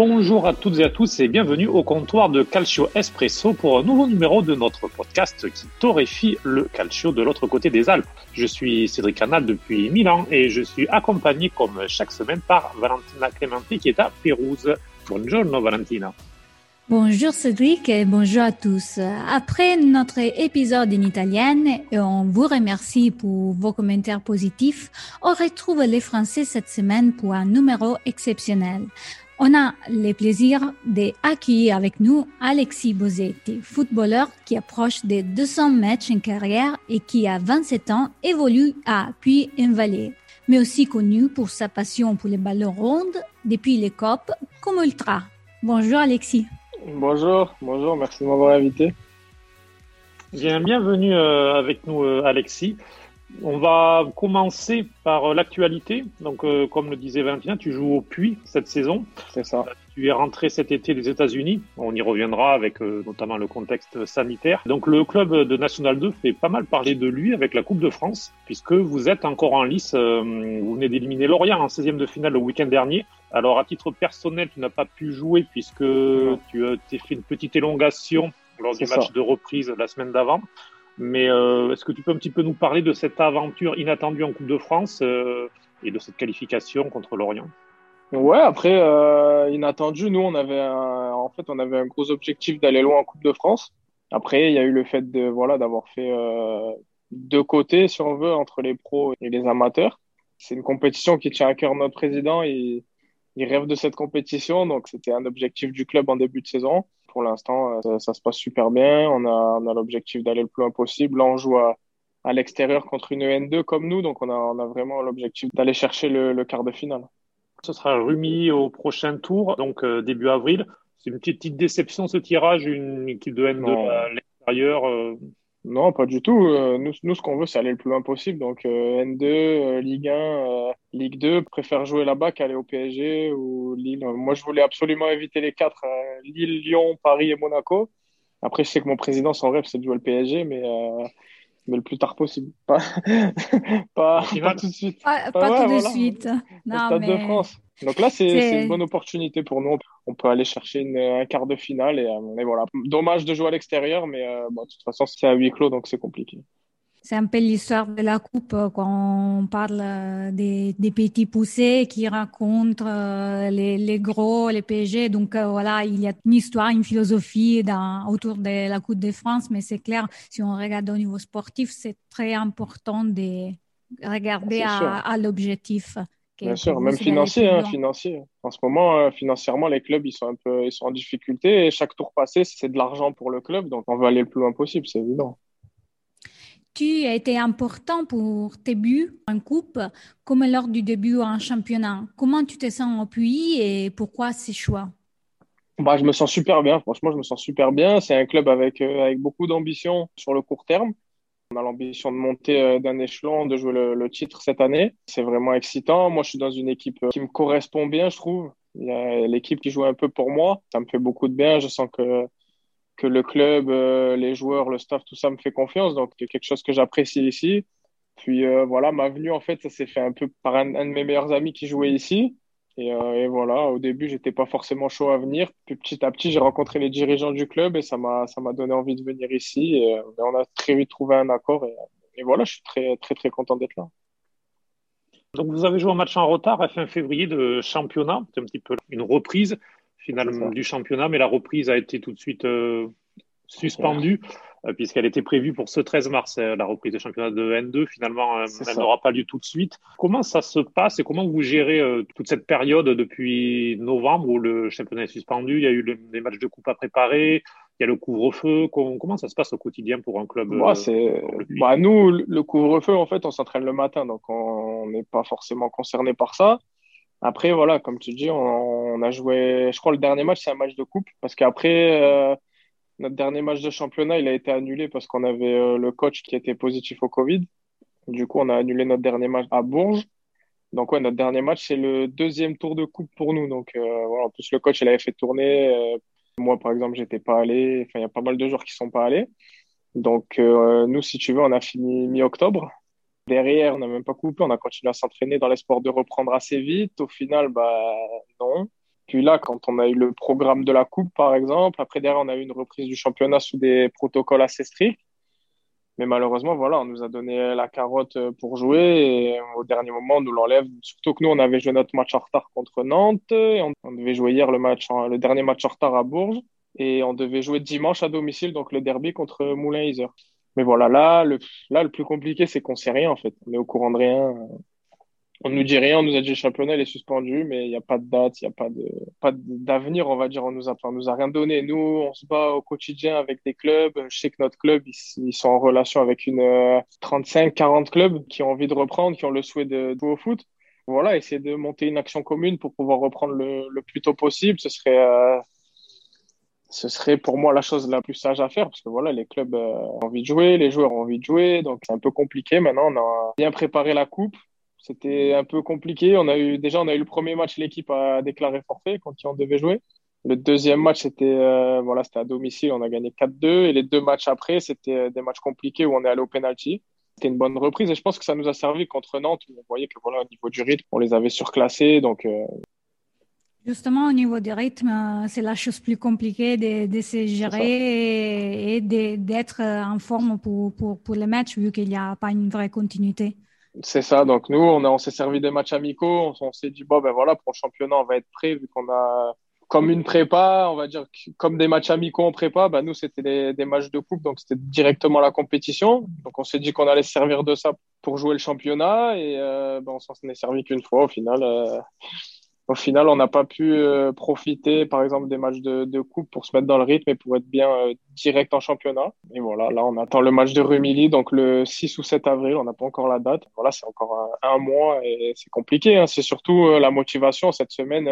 Bonjour à toutes et à tous et bienvenue au comptoir de Calcio Espresso pour un nouveau numéro de notre podcast qui torréfie le calcio de l'autre côté des Alpes. Je suis Cédric Canal depuis Milan et je suis accompagné comme chaque semaine par Valentina Clementi qui est à Pérouse. Buongiorno Valentina. Bonjour Cédric et bonjour à tous. Après notre épisode en italien, et on vous remercie pour vos commentaires positifs, on retrouve les Français cette semaine pour un numéro exceptionnel. On a le plaisir d'accueillir avec nous Alexis Bosetti, footballeur qui approche des 200 matchs en carrière et qui à 27 ans évolue à Puy-en-Vallée, mais aussi connu pour sa passion pour les ballons rondes depuis les COP comme ultra. Bonjour Alexis. Bonjour, bonjour, merci de m'avoir invité. Bien, bienvenue euh, avec nous euh, Alexis. On va commencer par euh, l'actualité. Donc, euh, comme le disait Valentin, tu joues au Puy cette saison. C'est ça. Tu es rentré cet été des États-Unis. On y reviendra avec euh, notamment le contexte sanitaire. Donc, le club de National 2 fait pas mal parler de lui avec la Coupe de France, puisque vous êtes encore en lice. vous venez d'éliminer Lorient en 16e de finale le week-end dernier. Alors, à titre personnel, tu n'as pas pu jouer puisque tu t'es fait une petite élongation lors du match de reprise la semaine d'avant. Mais euh, est-ce que tu peux un petit peu nous parler de cette aventure inattendue en Coupe de France euh, et de cette qualification contre l'Orient? Ouais, après euh, inattendu, nous on avait un, en fait on avait un gros objectif d'aller loin en Coupe de France. Après, il y a eu le fait de voilà d'avoir fait euh, deux côtés, si on veut, entre les pros et les amateurs. C'est une compétition qui tient à cœur notre président. et il rêve de cette compétition, donc c'était un objectif du club en début de saison. Pour l'instant, euh, ça, se passe super bien. On a, on a l'objectif d'aller le plus loin possible. Là, on joue à, à l'extérieur contre une N2 comme nous, donc on a, on a vraiment l'objectif d'aller chercher le, le, quart de finale. Ce sera Rumi au prochain tour, donc euh, début avril. C'est une petite, petite, déception ce tirage, une équipe de N2 non. à l'extérieur. Euh... Non, pas du tout. Euh, nous, nous ce qu'on veut, c'est aller le plus loin possible. Donc euh, N2, euh, Ligue 1, Ligue 2, préfère jouer là-bas qu'aller au PSG ou Lille. Moi, je voulais absolument éviter les quatre Lille, Lyon, Paris et Monaco. Après, je sais que mon président, son rêve, c'est de jouer le PSG, mais mais le plus tard possible. Pas, pas, pas tout de suite. Pas, pas ouais, tout voilà. de suite. Non, Stade mais... de France. Donc là, c'est une bonne opportunité pour nous. On peut aller chercher une, un quart de finale. Et, euh, et, voilà. Dommage de jouer à l'extérieur, mais euh, bon, de toute façon, c'est à huis clos, donc c'est compliqué. C'est un peu l'histoire de la coupe quand on parle des, des petits poussés qui racontent euh, les, les, gros, les PSG. Donc euh, voilà, il y a une histoire, une philosophie dans, autour de la Coupe de France, mais c'est clair, si on regarde au niveau sportif, c'est très important de regarder à, à l'objectif. Bien sûr, même financier, hein, financier. En ce moment, euh, financièrement, les clubs ils sont un peu, ils sont en difficulté et chaque tour passé, c'est de l'argent pour le club, donc on veut aller le plus loin possible, c'est évident tu as été important pour tes buts en coupe, comme lors du début en championnat. Comment tu te sens en Puy et pourquoi ces choix? Bah, Je me sens super bien, franchement, je me sens super bien. C'est un club avec, euh, avec beaucoup d'ambition sur le court terme. On a l'ambition de monter euh, d'un échelon, de jouer le, titre cette année. C'est vraiment excitant. Moi, je suis dans une équipe qui me correspond bien, je trouve. Il y a l'équipe qui joue un peu pour moi. Ça me fait beaucoup de bien. Je sens que que le club, euh, les joueurs, le staff, tout ça me fait confiance. Donc, c'est quelque chose que j'apprécie ici. Puis euh, voilà, ma venue, en fait, ça s'est fait un peu par un, de mes meilleurs amis qui jouait ici. Et, euh, et voilà, au début, j'étais pas forcément chaud à venir. Puis petit à petit, j'ai rencontré les dirigeants du club et ça m'a donné envie de venir ici. Et, et, on a très vite trouvé un accord. Et, et voilà, je suis très très très content d'être là. Donc vous avez joué un match en retard à fin février de championnat. C'est un petit peu une reprise finalement du championnat, mais la reprise a été tout de suite euh, suspendue euh, puisqu'elle était prévue pour ce 13 mars, euh, la reprise des championnats de N2. Finalement, elle n'aura pas lieu tout de suite. Comment ça se passe et comment vous gérez toute cette période depuis novembre où le championnat est suspendu? Il y a eu le, des matchs de coupe à préparer. Il y a le couvre-feu. Comment ça se passe au quotidien pour un club bah, c'est... Bah, Nous, le couvre-feu, en fait, on s'entraîne le matin, donc on n'est pas forcément concerné par ça. Après, voilà, comme tu dis, on, on, a joué, je crois, le dernier match, c'est un match de coupe, parce qu'après, euh, notre dernier match de championnat, il a été annulé parce qu'on avait euh, le coach qui était positif au Covid. Du coup, on a annulé notre dernier match à Bourges. Donc, ouais, notre dernier match, c'est le deuxième tour de coupe pour nous. Donc, euh, en plus, le coach, il avait fait tourner. Euh, moi, par exemple, j'étais pas allé. Enfin, il y a pas mal de joueurs qui sont pas allés. Donc, nous, si tu veux, on a fini mi-octobre. Derrière, on n'a même pas coupé, on a continué à s'entraîner dans l'espoir de reprendre assez vite. Au final, bah non. Puis là, quand on a eu le programme de la Coupe, par exemple, après derrière, on a eu une reprise du championnat sous des protocoles assez stricts. Mais malheureusement, voilà, on nous a donné la carotte pour jouer et au dernier moment, on nous l'enlève. Surtout que nous, on avait joué notre match en retard contre Nantes. Et on, devait jouer hier le, match le dernier match en retard à Bourges. Et on devait jouer dimanche à domicile, donc le derby contre Moulin-Iser. Mais voilà, là, le, là, le plus compliqué, c'est qu'on sait rien, en fait. On est au courant de rien. On nous dit rien, on nous a dit le championnat il est suspendu, mais il n'y a pas de date, il n'y a pas de pas d'avenir, on va dire. On nous a, on nous a rien donné. Nous, on se bat au quotidien avec des clubs. Je sais que notre club, ils, sont en relation avec une 35, euh, 40 clubs qui ont envie de reprendre, qui ont le souhait de jouer au foot. Voilà, essayer de monter une action commune pour pouvoir reprendre le, le plus tôt possible. Ce serait euh, ce serait pour moi la chose la plus sage à faire parce que voilà, les clubs euh, ont envie de jouer, les joueurs ont envie de jouer, donc c'est un peu compliqué. Maintenant, on a bien préparé la coupe. C'était un peu compliqué. On a eu déjà on a eu le premier match, l'équipe a déclaré forfait quand on devait jouer. Le deuxième match, c'était euh, voilà, c'était à domicile, on a gagné 4-2 et les deux matchs après, c'était euh, des matchs compliqués où on est allé au penalty. C'était une bonne reprise et je pense que ça nous a servi contre Nantes où on voyait que voilà, au niveau du rythme, on les avait surclassés donc Justement, au niveau du rythme, c'est la chose plus compliquée de, de se gérer et, d'être en forme pour, pour, pour les matchs, vu qu'il n'y a pas une vraie continuité. C'est ça. Donc, nous, on, s'est servi des matchs amicaux. On, s'est dit, bon, ben voilà, pour le championnat, on va être prêt, vu qu'on a comme une prépa, on va dire, comme des matchs amicaux en prépa, ben nous, c'était des, des, matchs de coupe, donc c'était directement la compétition. Donc, on s'est dit qu'on allait se servir de ça pour jouer le championnat et euh, ben, on s'en est servi qu'une fois au final. Euh, au final, on n'a pas pu euh, profiter, par exemple, des matchs de, de, coupe pour se mettre dans le rythme et pour être bien euh, direct en championnat. Et voilà, là, on attend le match de Rumilly, donc le 6 ou 7 avril, on n'a pas encore la date. Voilà, c'est encore un, mois et c'est compliqué. Hein. C'est surtout euh, la motivation cette semaine.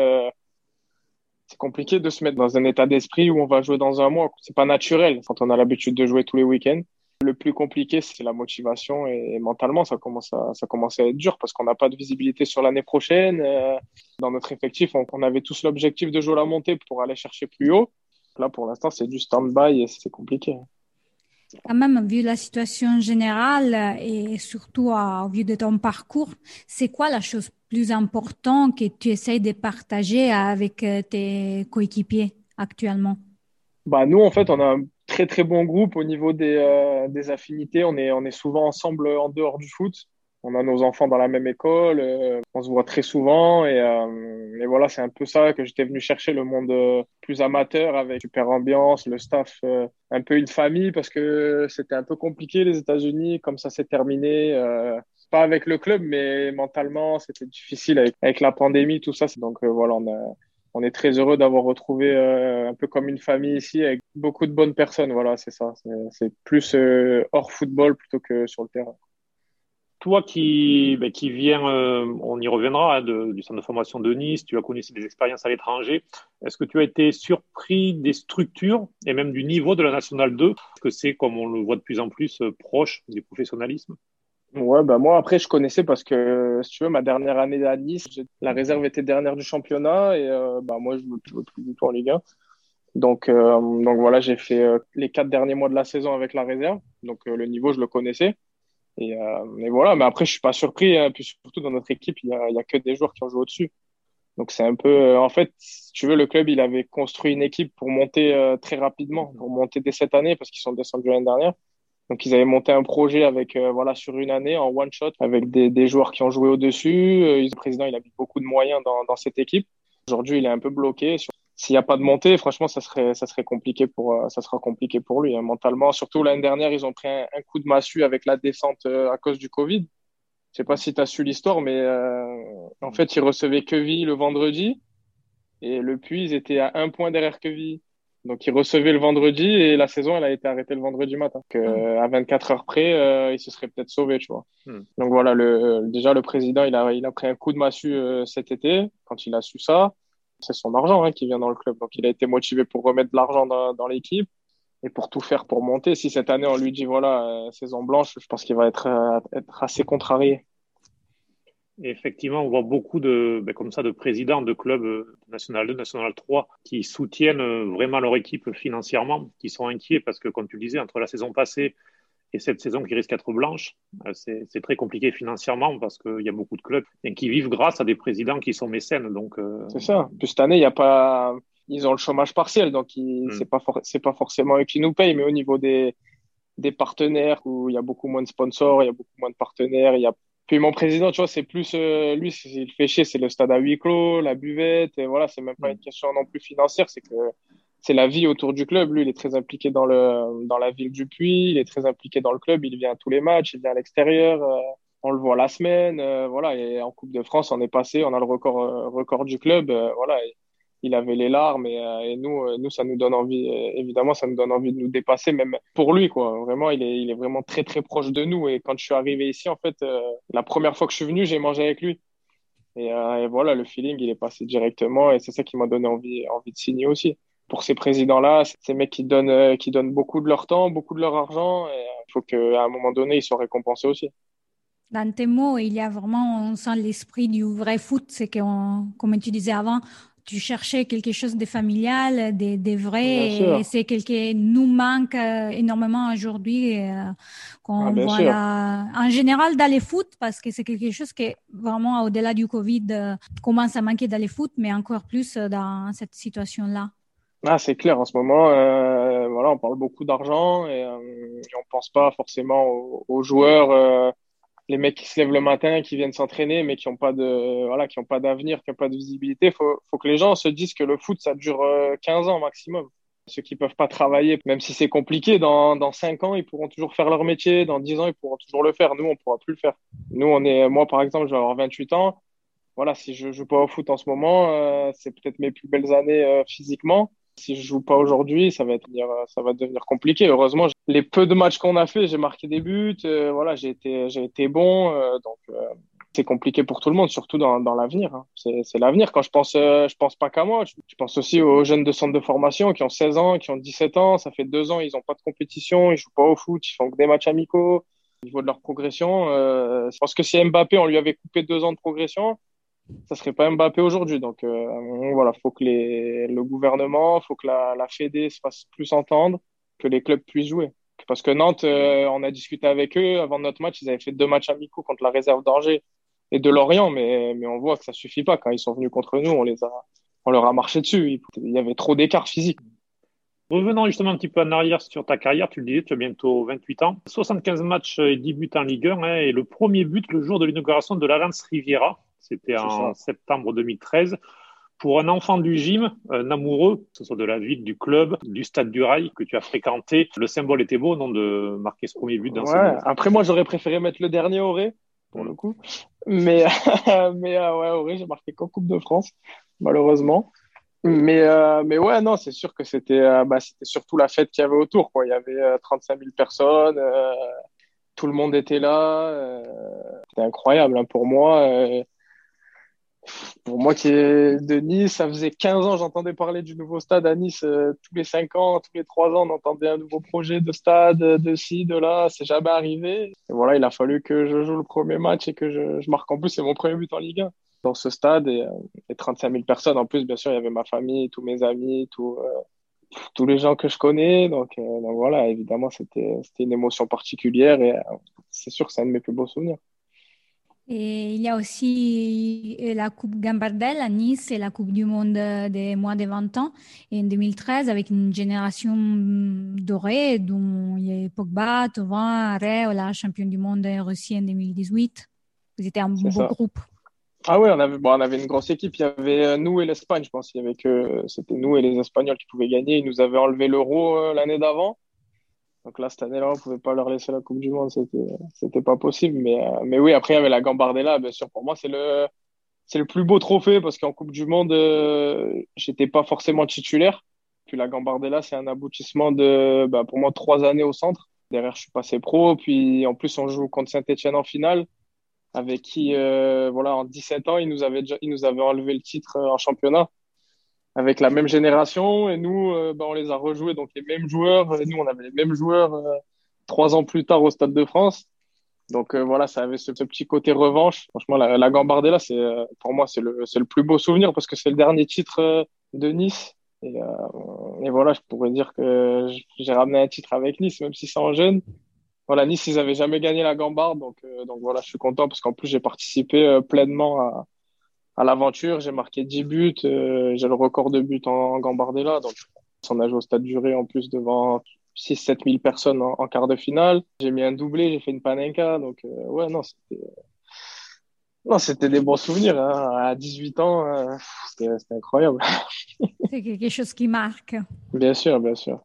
c'est compliqué de se mettre dans un état d'esprit où on va jouer dans un mois. C'est pas naturel quand on a l'habitude de jouer tous les week-ends. Le plus compliqué, c'est la motivation et, mentalement, ça commence à, ça commence à être dur parce qu'on n'a pas de visibilité sur l'année prochaine. Euh, dans notre effectif, on, avait tous l'objectif de jouer la montée pour aller chercher plus haut. Là, pour l'instant, c'est du stand-by et c'est compliqué. Quand même, vu la situation générale et surtout au vu de ton parcours, c'est quoi la chose plus importante que tu essayes de partager avec euh, tes coéquipiers actuellement? Bah, Nous, en fait, on a très très bon groupe au niveau des, euh, des affinités. On est, on est souvent ensemble en dehors du foot. On a nos enfants dans la même école, euh, on se voit très souvent et, euh, et voilà, c'est un peu ça que j'étais venu chercher, le monde plus amateur avec super ambiance, le staff, un peu une famille parce que c'était un peu compliqué les États-Unis, comme ça s'est terminé pas avec le club, mais mentalement, c'était difficile avec, avec, la pandémie, tout ça. Donc voilà, on a, on est très heureux d'avoir retrouvé euh, un peu comme une famille ici avec beaucoup de bonnes personnes. Voilà, c'est ça. C'est plus euh, hors football plutôt que sur le terrain. Toi qui, ben, qui viens, euh, on y reviendra, hein, du centre de formation de Nice, tu as connu des expériences à l'étranger. Est-ce que tu as été surpris des structures et même du niveau de la Nationale 2 que c'est, comme on le voit de plus en plus, proche du professionnalisme? Ouais, bah moi après je connaissais parce que si tu veux ma dernière année à Nice, la réserve était dernière du championnat et euh, bah moi je jouais plus du tout en Ligue 1. Donc euh, donc voilà, j'ai fait euh, les quatre derniers mois de la saison avec la réserve. Donc le niveau je le connaissais. Et, voilà, mais après je suis pas surpris hein. puis surtout dans notre équipe, il y a, a que des joueurs qui ont joué au-dessus. Donc c'est un peu en fait, si tu veux le club, il avait construit une équipe pour monter très rapidement, pour monter dès cette année parce qu'ils sont descendus l'année dernière. Donc ils avaient monté un projet avec euh, voilà sur une année en one shot avec des, des joueurs qui ont joué au dessus. Euh, le président il a mis beaucoup de moyens dans, dans cette équipe. Aujourd'hui il est un peu bloqué. S'il n'y a pas de montée, franchement ça serait ça serait compliqué pour euh, ça sera compliqué pour lui hein, mentalement. Surtout l'année dernière ils ont pris un, coup de massue avec la descente à cause du Covid. Je sais pas si tu as su l'histoire, mais en fait ils recevaient Queville le vendredi et le Puy ils étaient à un point derrière Queville. Donc, il recevait le vendredi et la saison, elle a été arrêtée le vendredi matin. Donc, euh, à 24 heures près, euh, il se serait peut-être sauvé, tu vois. Hmm. Donc voilà, le, euh, déjà le président, il a, il a pris un coup de massue cet été quand il a su ça. C'est son argent hein, qui vient dans le club. Donc, il a été motivé pour remettre de l'argent dans, dans l'équipe et pour tout faire pour monter. Si cette année on lui dit voilà saison blanche, je pense qu'il va être, être assez contrarié effectivement, on voit beaucoup de, ben, comme ça, de présidents de clubs euh, National 2, National 3 qui soutiennent euh, vraiment leur équipe financièrement, qui sont inquiets parce que, comme tu le disais, entre la saison passée et cette saison qui risque d'être blanche, euh, c'est très compliqué financièrement parce qu'il y a beaucoup de clubs qui vivent grâce à des présidents qui sont mécènes. Donc euh, c'est ça. Puis cette année, il y a pas, ils ont le chômage partiel, donc hmm. c'est pas pas forcément eux qui nous payent, mais au niveau des des partenaires où il y a beaucoup moins de sponsors, il y a beaucoup moins de partenaires, il y a puis mon président, tu vois, c'est plus euh, lui, s'il fait chier, c'est le stade à huis clos, la buvette, et voilà, c'est même pas une question non plus financière, c'est que c'est la vie autour du club. Lui, il est très impliqué dans le dans la ville du Puy, il est très impliqué dans le club, il vient à tous les matchs, il vient à l'extérieur, euh, on le voit la semaine, euh, voilà. Et en Coupe de France, on est passé, on a le record euh, record du club, voilà. Il avait les larmes et, et, nous, nous, ça nous donne envie. évidemment, ça nous donne envie de nous dépasser, même pour lui, quoi. Vraiment, il est il est vraiment très très proche de nous. Et quand je suis arrivé ici, en fait, la première fois que je suis venu, j'ai mangé avec lui. Et, voilà, le feeling, il est passé directement et c'est ça qui m'a donné envie, envie de signer aussi pour ces présidents-là, ces mecs qui donnent, euh, qui donnent beaucoup de leur temps, beaucoup de leur argent, euh, il faut qu'à un moment donné, ils soient récompensés aussi. Dans tes mots, il y a vraiment, on sent l'esprit du vrai foot, c'est que, comme tu disais avant, tu cherchais quelque chose de familial, de, de vrai, et c'est quelque qui nous manque euh, énormément aujourd'hui, qu'on ah, voit en général dans les foot, parce que c'est quelque chose qui, vraiment, au-delà du Covid, commence à manquer dans les foot, mais encore plus dans cette situation-là. Ah, c'est clair, en ce moment, euh, voilà, on parle beaucoup d'argent et, euh, on pense pas forcément aux, joueurs, euh, les mecs qui se lèvent le matin, qui viennent s'entraîner, mais qui n'ont pas de, voilà, qui ont pas d'avenir, qui n'ont pas de visibilité. Faut, faut que les gens se disent que le foot, ça dure 15 ans maximum. Ceux qui peuvent pas travailler, même si c'est compliqué, dans, dans 5 ans, ils pourront toujours faire leur métier. Dans 10 ans, ils pourront toujours le faire. Nous, on pourra plus le faire. Nous, on est, moi, par exemple, je vais avoir 28 ans. Voilà, si je joue pas au foot en ce moment, c'est peut-être mes plus belles années physiquement si je joue pas aujourd'hui, ça va être, ça va devenir compliqué. Heureusement, les peu de matchs qu'on a fait, j'ai marqué des buts. Euh, voilà, j'ai été, j'ai été bon. Euh, donc, euh, c'est compliqué pour tout le monde, surtout dans, dans l'avenir. Hein. C'est, l'avenir. Quand je pense, je pense pas qu'à moi. Je, pense aussi aux jeunes de centre de formation qui ont 16 ans, qui ont 17 ans. Ça fait deux ans, ils ont pas de compétition, ils jouent pas au foot, ils font que des matchs amicaux. Au niveau de leur progression, je pense que si Mbappé, on lui avait coupé deux ans de progression, ça serait pas Mbappé aujourd'hui. Donc euh, voilà, faut que le gouvernement, faut que la, la Fédé se fasse plus entendre, que les clubs puissent jouer. Parce que Nantes, euh, on a discuté avec eux avant notre match, ils avaient fait deux matchs amicaux contre la réserve d'Angers et de Lorient, mais, mais on voit que ça suffit pas. Quand ils sont venus contre nous, on les a, on leur a marché dessus. Il y avait trop d'écart physique. Revenons justement un petit peu en arrière sur ta carrière, tu le disais, tu as bientôt 28 ans. 75 matchs et 10 buts en Ligue 1, hein, et le premier but le jour de l'inauguration de l'Alliance Riviera. C'était en septembre 2013. Pour un enfant du gym, un amoureux, que ce soit de la ville, du club, du stade du Rail que tu as fréquenté, le symbole était beau, non, de marquer ce premier but dans ouais. Après, moi, j'aurais préféré mettre le dernier Auré, pour le coup. Mais, mais euh, ouais, Auré, j'ai marqué qu'en Coupe de France, malheureusement. Mais, euh, mais ouais, non, c'est sûr que c'était euh, bah, surtout la fête qu'il y avait autour. Quoi. Il y avait 35 000 personnes, tout le monde était là. c'était incroyable hein, pour moi pour moi qui est de Nice, ça faisait 15 ans, j'entendais parler du nouveau stade à Nice euh, tous les 5 ans, tous les 3 ans, on entendait un nouveau projet de stade, de ci, de là, c'est jamais arrivé. Voilà, il a fallu que je joue le premier match et que je, marque en plus, c'est mon premier but en Ligue 1 dans ce stade et, euh, et, 35 000 personnes. En plus, bien sûr, il y avait ma famille, tous mes amis, euh, tous les gens que je connais. Donc, donc voilà, évidemment, c'était une émotion particulière et c'est sûr que c'est un de mes plus beaux souvenirs. Et il y a aussi euh, la Coupe Gambardella à Nice et la Coupe du Monde des moins de 20 ans. Et en 2013, avec une génération dorée, dont il y a Pogba, Tovin, Areo, la championne du monde en Russie en 2018. Vous étiez un beau groupe. Ah ouais, on avait, bon, on avait une grosse équipe. Il y avait euh, nous et l'Espagne, je pense. Il y avait que c'était nous et les Espagnols qui pouvaient gagner. Ils nous avaient enlevé l'euro euh, l'année d'avant. Donc là, cette année-là, on pouvait pas leur laisser la Coupe du Monde, c'était, c'était pas possible. Mais, euh, oui, après, il y avait la Gambardella, bien sûr. Pour moi, c'est le, plus beau trophée parce qu'en Coupe du Monde, euh, j'étais pas forcément titulaire. Puis la Gambardella, c'est un aboutissement de, bah, pour moi, trois années au centre. Derrière, je suis passé pro. Puis en plus, on joue contre Saint-Etienne en finale, avec qui, euh, voilà, en 17 ans, ils nous ils nous avaient enlevé le titre euh, en championnat avec la même génération et nous, euh, bah, on les a rejoués, donc les mêmes joueurs. Et nous, on avait les mêmes joueurs euh, trois ans plus tard au Stade de France. Donc euh, voilà, ça avait ce, petit côté revanche. Franchement, la, la Gambardella, c'est pour moi, c'est le, c'est le plus beau souvenir parce que c'est le dernier titre de Nice. Et, et, voilà, je pourrais dire que j'ai ramené un titre avec Nice, même si c'est en jeune. voilà, Nice, ils avaient jamais gagné la Gambarde, donc, donc voilà, je suis content parce qu'en plus, j'ai participé pleinement à, à l'aventure. J'ai marqué 10 buts, j'ai le record de buts en, en Gambardella, donc on a joué au stade duré en plus devant 6-7 000 personnes en, quart de finale. J'ai mis un doublé, j'ai fait une panenka. Donc, euh, ouais, non, c'était. Non, c'était des bons souvenirs. Hein. À 18 ans, euh, c'était incroyable. C'est quelque chose qui marque. Bien sûr, bien sûr.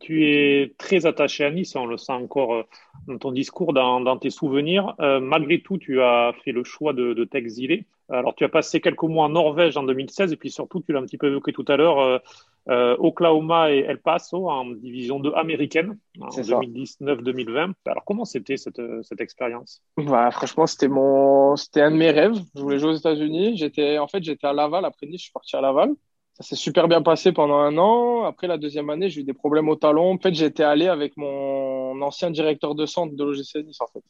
Tu es très attaché à Nice, on le sent encore euh, dans ton discours, dans, tes souvenirs. malgré tout, tu as fait le choix de, de t'exiler. Alors, tu as passé quelques mois en Norvège en 2016, et puis surtout, tu l'as un petit peu évoqué tout à l'heure, euh, Oklahoma et El Paso en division 2 américaine en 2019-2020. Alors comment c'était cette, cette expérience? Bah, Franchement, c'était mon, un de mes rêves. Je voulais jouer aux États-Unis. En fait, j'étais à Laval après Nice. Je suis parti à Laval. Ça s'est super bien passé pendant un an. Après la deuxième année, j'ai eu des problèmes au talon. En fait, j'étais allé avec mon ancien directeur de centre de l'OGC Nice, en fait,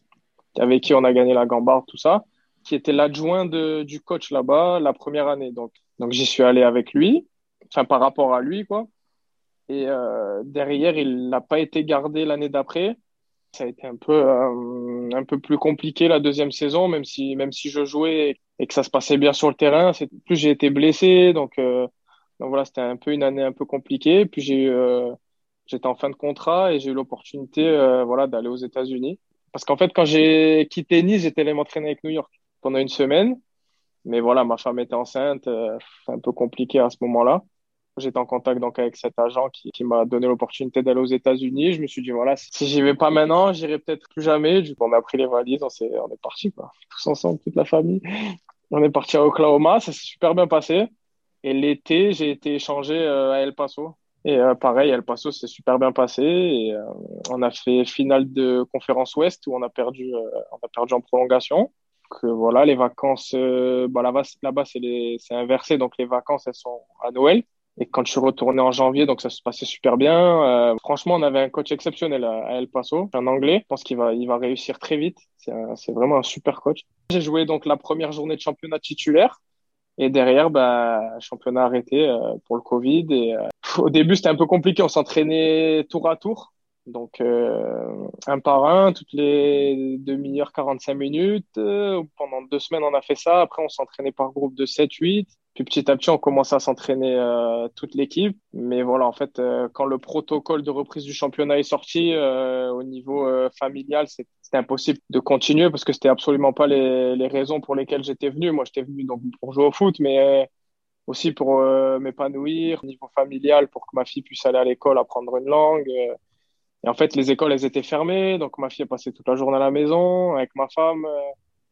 avec qui on a gagné la Gambarde, tout ça, qui était l'adjoint du coach là-bas la première année. Donc, donc j'y suis allé avec lui enfin par rapport à lui quoi. Et euh, derrière, il n'a pas été gardé l'année d'après. Ça a été un peu euh, un peu plus compliqué la deuxième saison, même si même si je jouais et que ça se passait bien sur le terrain. Plus j'ai été blessé, donc euh, donc voilà, c'était un peu une année un peu compliquée. Puis j'ai eu euh, j'étais en fin de contrat et j'ai eu l'opportunité euh, voilà d'aller aux États-Unis. Parce qu'en fait, quand j'ai quitté Nice, j'étais allé m'entraîner avec New York pendant une semaine. Mais voilà, ma femme était enceinte, c'est un peu compliqué à ce moment-là. J'étais en contact donc avec cet agent qui, qui m'a donné l'opportunité d'aller aux États-Unis. Je me suis dit voilà, si j'y vais pas maintenant, j'irai peut-être plus jamais. Du coup, on a pris les valises, on, est, on est parti tous ensemble, toute la famille. On est parti à Oklahoma, ça s'est super bien passé. Et l'été, j'ai été échangé euh, à El Paso. Et euh, pareil, El Paso, c'est super bien passé. Et euh, on a fait finale de conférence Ouest où on a perdu, on a perdu en prolongation. Que voilà, les vacances, bah, là-bas, là-bas c'est inversé, donc les vacances, elles sont à Noël. Et quand je suis retourné en janvier, donc ça se passait super bien. Euh, franchement, on avait un coach exceptionnel à, El Paso, un anglais. Je pense qu'il va, il va réussir très vite. C'est vraiment un super coach. J'ai joué donc la première journée de championnat titulaire. Et derrière, bah, championnat arrêté euh, pour le Covid. Et euh, au début, c'était un peu compliqué. On s'entraînait tour à tour. Donc, euh, un par un, toutes les demi-heures, 45 minutes. pendant deux semaines, on a fait ça. Après, on s'entraînait par groupe de 7, 8. Puis petit à petit, on commence à s'entraîner euh, toute l'équipe. Mais voilà, en fait, euh, quand le protocole de reprise du championnat est sorti euh, au niveau familial, c'était impossible de continuer parce que c'était absolument pas les, les raisons pour lesquelles j'étais venu. Moi, j'étais venu donc pour jouer au foot, mais aussi pour m'épanouir au niveau familial, pour que ma fille puisse aller à l'école apprendre une langue. Et en fait, les écoles, elles étaient fermées, donc ma fille a passé toute la journée à la maison avec ma femme.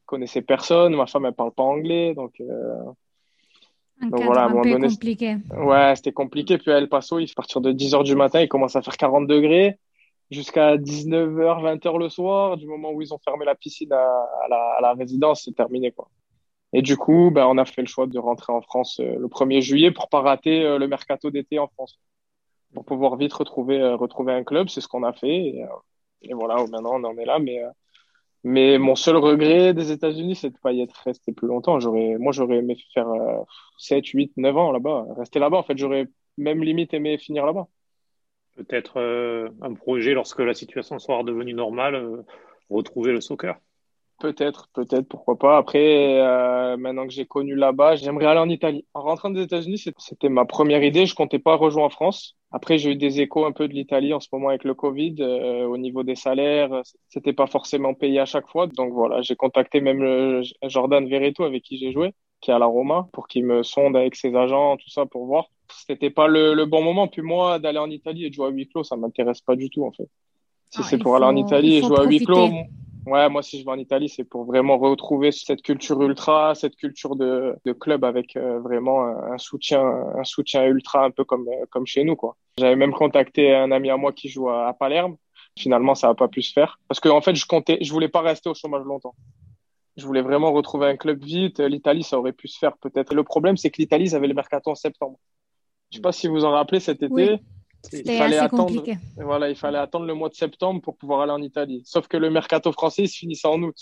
connaissait personne, ma femme elle parle pas anglais, donc un Donc voilà, un peu compliqué. Ouais, c'était compliqué. Puis à El Paso, il, à partir de 10 heures du matin, il commence à faire 40 degrés jusqu'à 19h, 20h le soir. Du moment où ils ont fermé la piscine à, la, résidence, c'est terminé, quoi. Et du coup, ben, on a fait le choix de rentrer en France euh, le 1er juillet pour pas rater euh, le mercato d'été en France. Pour pouvoir vite retrouver, euh, retrouver un club, c'est ce qu'on a fait. Et, voilà, maintenant on en est là. Mais mais mon seul regret des États-Unis, c'est de pas y être resté plus longtemps. J'aurais, moi, j'aurais aimé faire 7, 8, 9 ans là-bas. Rester là-bas, en fait, j'aurais même limite aimé finir là-bas. Peut-être euh, un projet lorsque la situation sera redevenue normale, euh, retrouver le soccer. Peut-être, peut-être, pourquoi pas. Après, euh, maintenant que j'ai connu là-bas, j'aimerais aller en Italie. En rentrant des États-Unis, c'était ma première idée. Je comptais pas rejoindre France. Après, j'ai eu des échos un peu de l'Italie en ce moment avec le Covid. Euh, au niveau des salaires, c'était pas forcément payé à chaque fois. Donc voilà, j'ai contacté même Jordan Vereto avec qui j'ai joué, qui est à la Roma, pour qu'il me sonde avec ses agents, tout ça, pour voir. C'était pas le, le, bon moment. Puis moi, d'aller en Italie et de jouer à huis clos, ça m'intéresse pas du tout en fait. Si ah, c'est pour aller en Italie et jouer à huis clos, Ouais, moi, si je vais en Italie, c'est pour vraiment retrouver cette culture ultra, cette culture de, de club avec euh, vraiment un, soutien, un soutien ultra, un peu comme, euh, comme chez nous, quoi. J'avais même contacté un ami à moi qui joue à, Palerme. Finalement, ça n'a pas pu se faire parce que en fait, je comptais, je voulais pas rester au chômage longtemps. Je voulais vraiment retrouver un club vite. L'Italie, ça aurait pu se faire peut-être. Le problème, c'est que l'Italie, ils avaient le mercato en septembre. Je sais pas si vous en rappelez cet été. Il fallait attendre, voilà, il fallait attendre le mois de septembre pour pouvoir aller en Italie. Sauf que le mercato français il se finissait en août.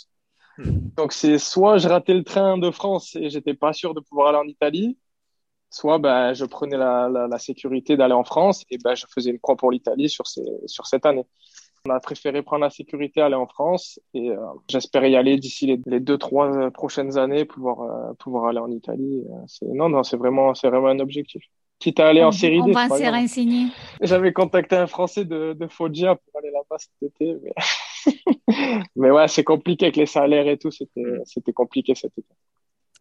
Hmm. Donc c'est soit je ratais le train de France et j'étais pas sûr de pouvoir aller en Italie, soit ben, je prenais la, la, la sécurité d'aller en France et ben, je faisais une croix pour l'Italie sur, ces, sur cette année. On a préféré prendre la sécurité, aller en France et euh, j'espère y aller d'ici les, les, deux trois prochaines années, pouvoir euh, pouvoir aller en Italie. non, non, c'est vraiment c'est vraiment un objectif. Quitte à aller en série D. On va se renseigner. J'avais contacté un Français de, de Foggia pour aller là-bas cet été, mais, mais ouais, c'est compliqué avec les salaires et tout. C'était c'était compliqué cet été.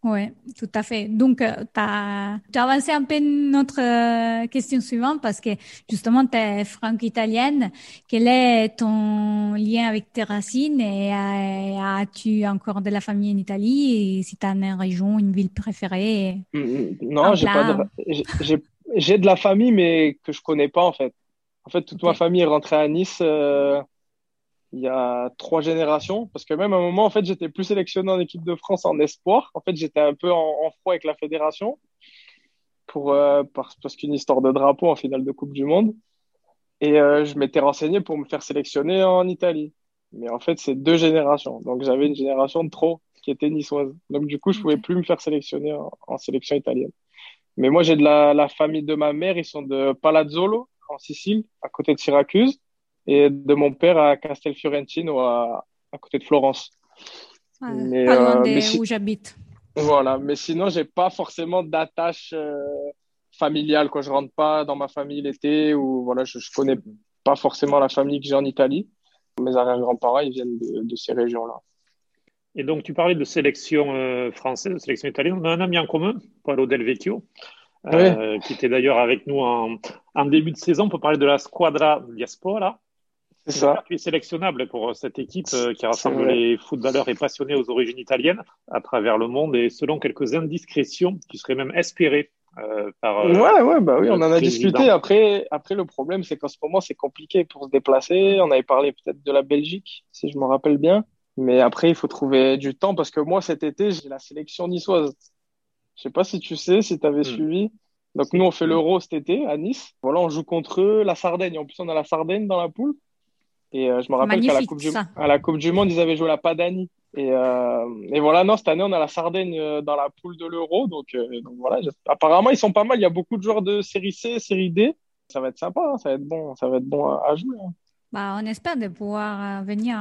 Oui, tout à fait. Donc, euh, tu as, avancé un peu notre euh, question suivante parce que justement, tu es franco-italienne. Quel est ton lien avec tes racines et euh, as-tu encore de la famille en Italie? Et si tu as une région, une ville préférée? Mm, mm, Non, j'ai pas de, j'ai de la famille, mais que je connais pas en fait. En fait, toute ma famille est rentrée à Nice il y a trois générations, parce que même à un moment, en fait, j'étais plus sélectionné en équipe de France en espoir. En fait, j'étais un peu en, froid avec la fédération pour euh, parce, qu'une histoire de drapeau en finale de Coupe du Monde. Et euh, je m'étais renseigné pour me faire sélectionner en Italie. Mais en fait, c'est deux générations. Donc, j'avais une génération de trop qui était niçoise. Donc, du coup, je pouvais plus me faire sélectionner en, sélection italienne. Mais moi, j'ai de la, la famille de ma mère. Ils sont de Palazzolo, en Sicile, à côté de Syracuse et de mon père à Castelfiorentino, à, à côté de Florence. mais, pas loin euh, où j'habite. Voilà, mais sinon, j'ai pas forcément d'attache euh, familiale. Quoi. Je rentre pas dans ma famille l'été ou voilà, je, je connais pas forcément la famille que j'ai en Italie. Mes arrière-grands-parents, ils viennent de, de ces régions-là. Et donc, tu parlais de sélection euh, française, de sélection italienne. On a un ami en commun, Paolo Del Vecchio, euh, qui était d'ailleurs avec nous en, en, début de saison pour parler de la Squadra Diaspora. C'est ça. Tu es sélectionnable pour cette équipe euh, qui rassemble les footballeurs et passionnés aux origines italiennes à travers le monde et selon quelques indiscrétions, tu serais même espéré euh, par. Euh, ouais, ouais, bah oui, on en a discuté. Après, après le problème, c'est qu'en ce moment, c'est compliqué pour se déplacer. On avait parlé peut-être de la Belgique, si je me rappelle bien. Mais après, il faut trouver du temps parce que moi, cet été, j'ai la sélection niçoise. Je sais pas si tu sais, si tu avais hmm. suivi. Donc, nous, on fait l'Euro cet été à Nice. Voilà, on joue contre eux, la Sardaigne. En plus, on a la Sardaigne dans la poule. Et euh, je me rappelle qu'à la, coupe du, à la Coupe du Monde, ils avaient joué la Padanie. Et, euh, et voilà, non, cette année, on a la Sardaigne euh, dans la poule de l'Euro. Donc, donc voilà, apparemment, ils sont pas mal. Il y a beaucoup de joueurs de série C, série D. Ça va être sympa, hein, ça va être bon, ça va être bon à, jouer. Hein. Bah, on espère de pouvoir venir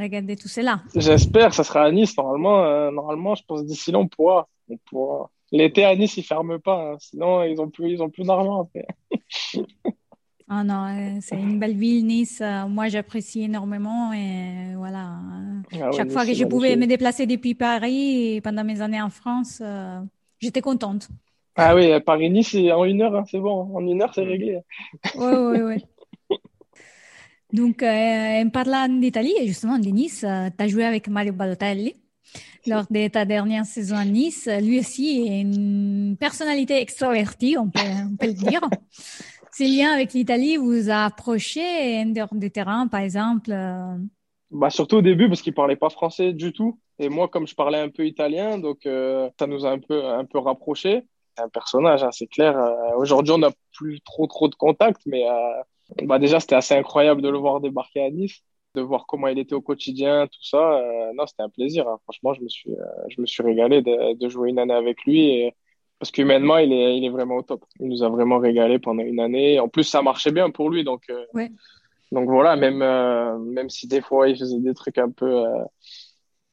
regarder tout cela. J'espère, ça sera à Nice. Normalement, normalement je pense d'ici là, on pourra. On pourra. L'été à Nice, ils ferment pas. Hein. Sinon, ils ont plus, ils ont plus d'argent après. Ah non, euh, c'est une belle ville, Nice. Euh, moi, j'apprécie énormément et voilà. Ah Chaque fois que je pouvais me déplacer depuis Paris pendant mes années en France, euh, j'étais contente. Ah oui, Paris-Nice, en une heure, hein, c'est bon. En une heure, c'est réglé. Oui, oui, oui. Donc, en parlant d'Italie et justement de Nice, tu as joué avec Mario Balotelli lors de ta dernière saison à Nice. Lui aussi est une personnalité extravertie, on peut, on peut le dire. Ces liens avec l'Italie vous a approché en dehors du terrain, par exemple euh? bah, Surtout au début, parce qu'il ne parlait pas français du tout. Et moi, comme je parlais un peu italien, donc euh, ça nous a un peu, un peu rapprochés. C'est un personnage, c'est clair. Euh, aujourd'hui, on n'a plus trop, trop de contacts, mais bah, déjà, c'était assez incroyable de le voir débarquer à Nice, de voir comment il était au quotidien, tout ça. non, c'était un plaisir. Hein. Franchement, je me suis, je me suis régalé de, jouer une année avec lui. Parce qu'humainement, il est, il est vraiment au top. Il nous a vraiment régalé pendant une année. En plus, ça marchait bien pour lui. Donc, euh, donc voilà, même, euh, même si des fois, il faisait des trucs un peu euh,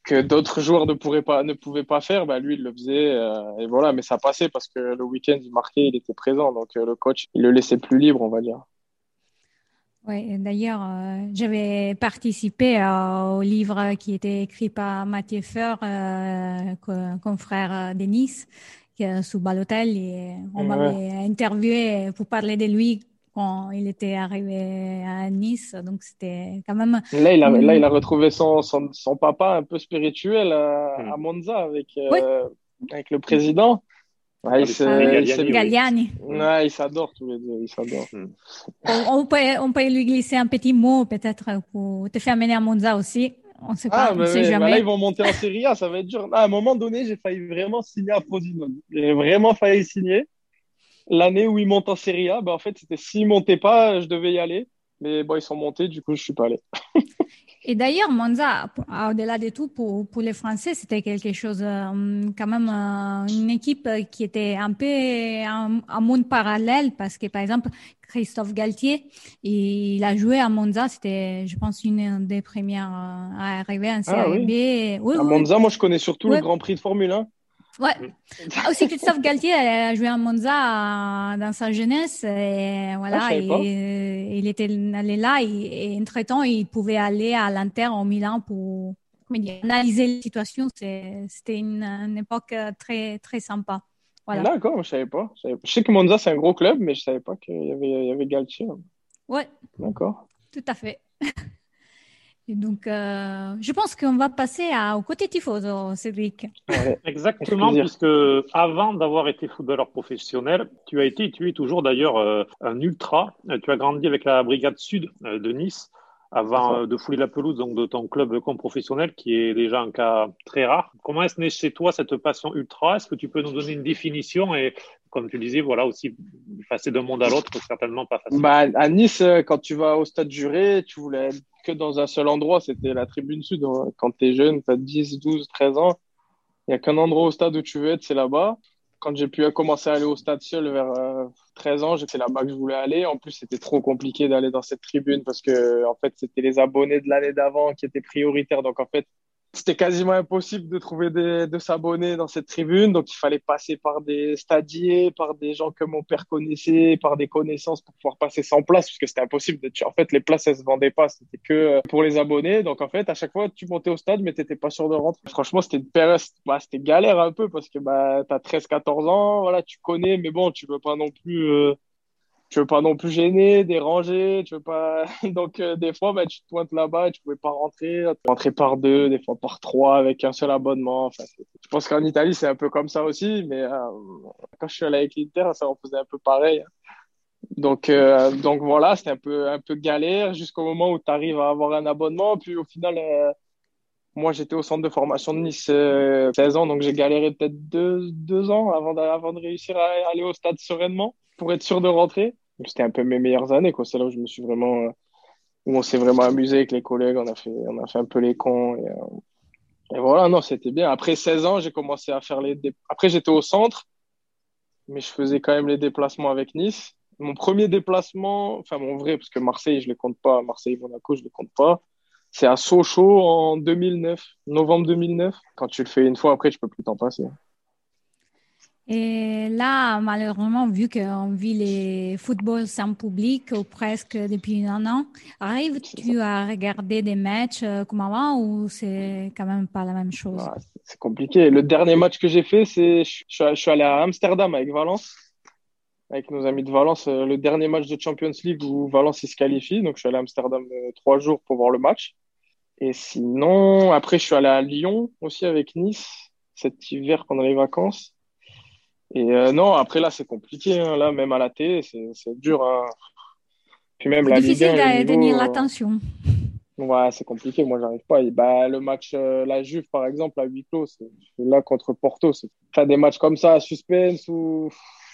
que d'autres joueurs ne, pourraient pas, ne pouvaient pas faire, bah, lui, il le faisait. et voilà, mais ça passait parce que le week-end, il marquait, il était présent. Donc le coach, il le laissait plus libre, on va dire. Oui, d'ailleurs, j'avais participé au livre qui était écrit par Mathieu Feur, confrère de Nice, sous Balotel et on m'avait interviewé pour parler de lui quand il était arrivé à Nice. Donc, c'était quand même. Là, il a, là, il a retrouvé son, son, son papa un peu spirituel à, hmm. à Monza avec, euh, avec le président. Ouais, il Galliani. Ouais, ils s'adorent tous les deux, ils. Hmm. On, on, peut, on peut lui glisser un petit mot peut-être pour te faire mener à Monza aussi. On sait pas, ah, on sait jamais. là, ils vont monter en Serie A, ça va être dur. à un moment donné, j'ai failli vraiment signer à Frosinone. J'ai vraiment failli signer. L'année où ils montent en Serie A, bah, en fait, c'était s'ils montaient pas, je devais y aller. Mais bon, ils sont montés, du coup, je suis pas allé. Et d'ailleurs, Monza, au-delà de tout, pour, pour les Français, c'était quelque chose, euh, quand même, euh, une équipe qui était un peu un, un, monde parallèle parce que, par exemple, Christophe Galtier, il a joué à Monza, c'était, je pense, une des premières à arriver en Série ah, oui. Oui, à Monza, moi, je connais surtout le Grand Prix de Formule 1. Ouais. Ah, aussi, Christophe Galtier a joué à Monza dans sa jeunesse. Et voilà, ah, il était allé là et, entre-temps, il pouvait aller à l'Inter au Milan pour analyser la situation. C'était une, une, époque très, très sympa. Voilà. D'accord, je savais pas. Je sais que Monza, c'est un gros club, mais je savais pas qu'il y avait, il y avait Galtier. Ouais. D'accord. Tout à fait. Et donc, euh, je pense qu'on va passer à, au côté tifoso, Cédric. Exactement, puisque avant d'avoir été footballeur professionnel, tu as été, tu es toujours d'ailleurs euh, un ultra. Tu as grandi avec la brigade sud euh, de Nice avant de fouler la pelouse donc de ton club comme professionnel, qui est déjà un cas très rare. Comment est-ce né chez toi cette passion ultra? Est-ce que tu peux nous donner une définition et comme tu disais, voilà aussi passer d'un monde à l'autre, certainement pas facile. Bah, à Nice, quand tu vas au stade Juré, tu voulais être que dans un seul endroit, c'était la tribune sud. Quand tu es jeune, tu as 10, 12, 13 ans, il n'y a qu'un endroit au stade où tu veux être, c'est là-bas. Quand j'ai pu commencer à aller au stade seul vers 13 euh, ans, c'est là-bas que je voulais aller. En plus, c'était trop compliqué d'aller dans cette tribune parce que, en fait, c'était les abonnés de l'année d'avant qui étaient prioritaires. Donc, en fait, c'était quasiment impossible de trouver des, de s'abonner dans cette tribune. Donc, il fallait passer par des stadiers, par des gens que mon père connaissait, par des connaissances pour pouvoir passer sans place, parce que c'était impossible. En fait, les places, elles se vendaient pas. C'était que euh, pour les abonnés. Donc, en fait, à chaque fois, tu montais au stade, mais t'étais pas sûr de rentrer. Franchement, c'était une période, bah, c'était galère un peu parce que, bah, t'as 13, 14 ans, voilà, tu connais, mais bon, tu veux pas non plus, euh, tu veux pas non plus gêner, déranger, tu veux pas. Donc euh, des fois, bah, tu te pointes là-bas et tu pouvais pas rentrer, tu rentrer par deux, des fois par trois avec un seul abonnement. Enfin, je pense qu'en Italie c'est un peu comme ça aussi, mais euh, quand je suis allé avec l'Inter, ça on faisait un peu pareil. Donc euh, donc voilà, c'était un peu un peu galère jusqu'au moment où tu arrives à avoir un abonnement, puis au final. moi, j'étais au centre de formation de Nice 16 ans, donc j'ai galéré peut-être deux, deux ans avant avant de réussir à aller au stade sereinement pour être sûr de rentrer. C'était un peu mes meilleures années, quoi. C'est là où je me suis vraiment, euh, où on s'est vraiment amusé avec les collègues. On a fait, on a fait un peu les cons. Et, euh, voilà, non, c'était bien. Après 16 ans, j'ai commencé à faire les. Après, j'étais au centre, mais je faisais quand même les déplacements avec Nice. Mon premier déplacement, enfin mon vrai, parce que Marseille, je les compte pas. Marseille, Monaco, je les compte pas. C'est à Sochaux en 2009, novembre 2009. Quand tu le fais une fois, après, tu peux plus t'en passer. Et là, malheureusement, vu qu'on vit les footballs sans public ou presque depuis un an, arrives-tu à regarder des matchs euh, comme avant ou c'est quand même pas la même chose? Ah, C'est compliqué. Le dernier match que j'ai fait, c'est je, suis allé à Amsterdam avec Valence, avec nos amis de Valence. Euh, le dernier match de Champions League où Valence se qualifie. Donc je suis allé à Amsterdam euh, trois jours pour voir le match. Et sinon, après, je suis allé à Lyon aussi avec Nice cet hiver pendant les vacances. Et euh, non, après là, c'est compliqué. Hein. Là, même à la télé, c'est dur. Hein. Puis même la difficile de tenir euh, l'attention. Ouais, c'est compliqué. Moi, j'arrive pas. bah, le match, euh, la Juve, par exemple, à huis clos, c'est là contre Porto. Faire des matchs comme ça à suspense où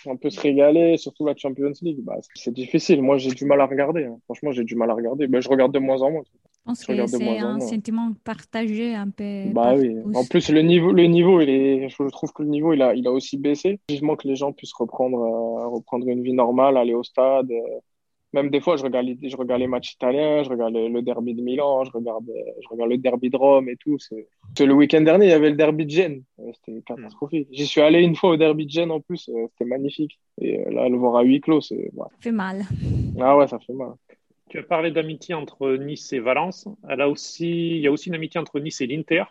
on peut se régaler, surtout la Champions League, bah, c'est difficile. Moi, j'ai du mal à regarder. Hein. Franchement, j'ai du mal à regarder. Bah, je regarde de moins en moins. Je pense que c'est un sentiment partagé un peu. Bah oui. En plus, le niveau, le niveau, il est, je trouve que le niveau, il a, il a aussi baissé. Vivement que les gens puissent reprendre, euh, reprendre une vie normale, aller au stade. Euh. Même des fois, je regarde, les, je regarde les matchs italiens, je regarde le, derby de Milan, je regarde, je regarde le derby de Rome et tout. C'est, le week-end dernier, il y avait le derby de Gênes. C'était catastrophique. J'y suis allé une fois au derby de Gênes en plus. Euh, c'était magnifique. Et là, le voir à huis clos, c'est. Ça fait mal. Ah ouais, ça fait mal. Tu as parlé d'amitié entre Nice et Valence. Elle a aussi, il y a aussi une amitié entre Nice et l'Inter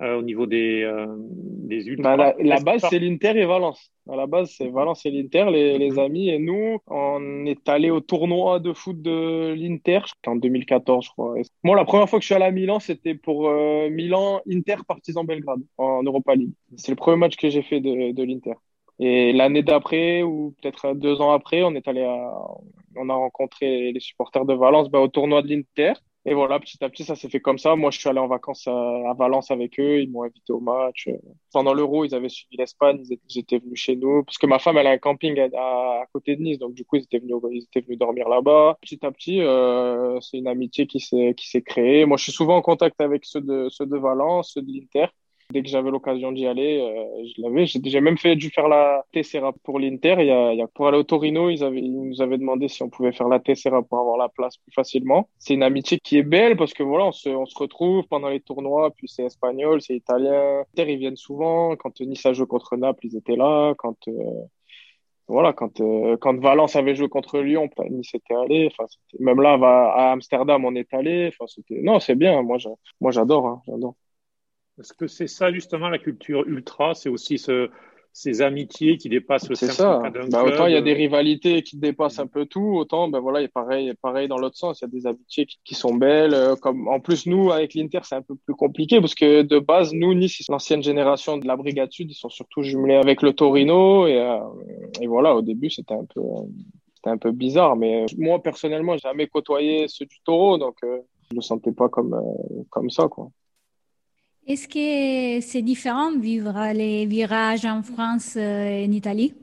euh, au niveau des, euh, des ultras. Bah, la, base, c'est l'Inter et Valence. À la base, c'est Valence et l'Inter, les, les, amis. Et nous, on est allé au tournoi de foot de l'Inter en 2014, je crois. Moi, la première fois que je suis allé à Milan, c'était pour euh, Milan-Inter Partizan Belgrade en Europa League. C'est le premier match que j'ai fait de, de l'Inter. Et l'année d'après, ou peut-être deux ans après, on est allé à, on a rencontré les supporters de Valence bah, au tournoi de l'Inter. Et voilà, petit à petit, ça s'est fait comme ça. Moi, je suis allé en vacances à, Valence avec eux. Ils m'ont invité au match. Pendant l'Euro, ils avaient suivi l'Espagne. Ils, étaient venus chez nous. Parce que ma femme, elle a un camping à, côté de Nice. Donc, du coup, ils étaient venus, dormir là-bas. Petit à petit, euh, c'est une amitié qui s'est, qui s'est créée. Moi, je suis souvent en contact avec ceux de Valence, ceux de l'Inter. Dès que j'avais l'occasion d'y aller, euh, je l'avais. J'ai même fait dû faire la Tessera pour l'Inter. Il y a, pour aller au Torino, ils, nous avaient demandé si on pouvait faire la Tessera pour avoir la place plus facilement. C'est une amitié qui est belle parce que voilà, on se, retrouve pendant les tournois. Puis c'est espagnol, c'est italien. L'Inter, ils viennent souvent. Quand Nice a joué contre Naples, ils étaient là. Quand euh, voilà, quand, euh, quand Valence avait joué contre Lyon, Nice était allé. Enfin, même là, à Amsterdam, on est allé. Enfin, non, c'est bien. Moi, moi, j'adore, hein, j'adore. Est-ce que c'est ça justement la culture ultra C'est aussi ce, ces amitiés qui dépassent le simple ça. Bah, autant il y a des rivalités qui dépassent un peu tout, autant ben voilà, pareil, pareil dans l'autre sens, il y a des amitiés qui, sont belles. Euh, comme en plus nous avec l'Inter, c'est un peu plus compliqué parce que de base nous Nice, l'ancienne génération de la Brigade Sud, ils sont surtout jumelés avec le Torino et, euh, et voilà, au début c'était un peu c'était un peu bizarre, mais moi personnellement, j'ai jamais côtoyé ceux du Taureau, donc euh, je le sentais pas comme comme ça quoi. Est-ce que c'est différent vivre les virages en France et en Italie?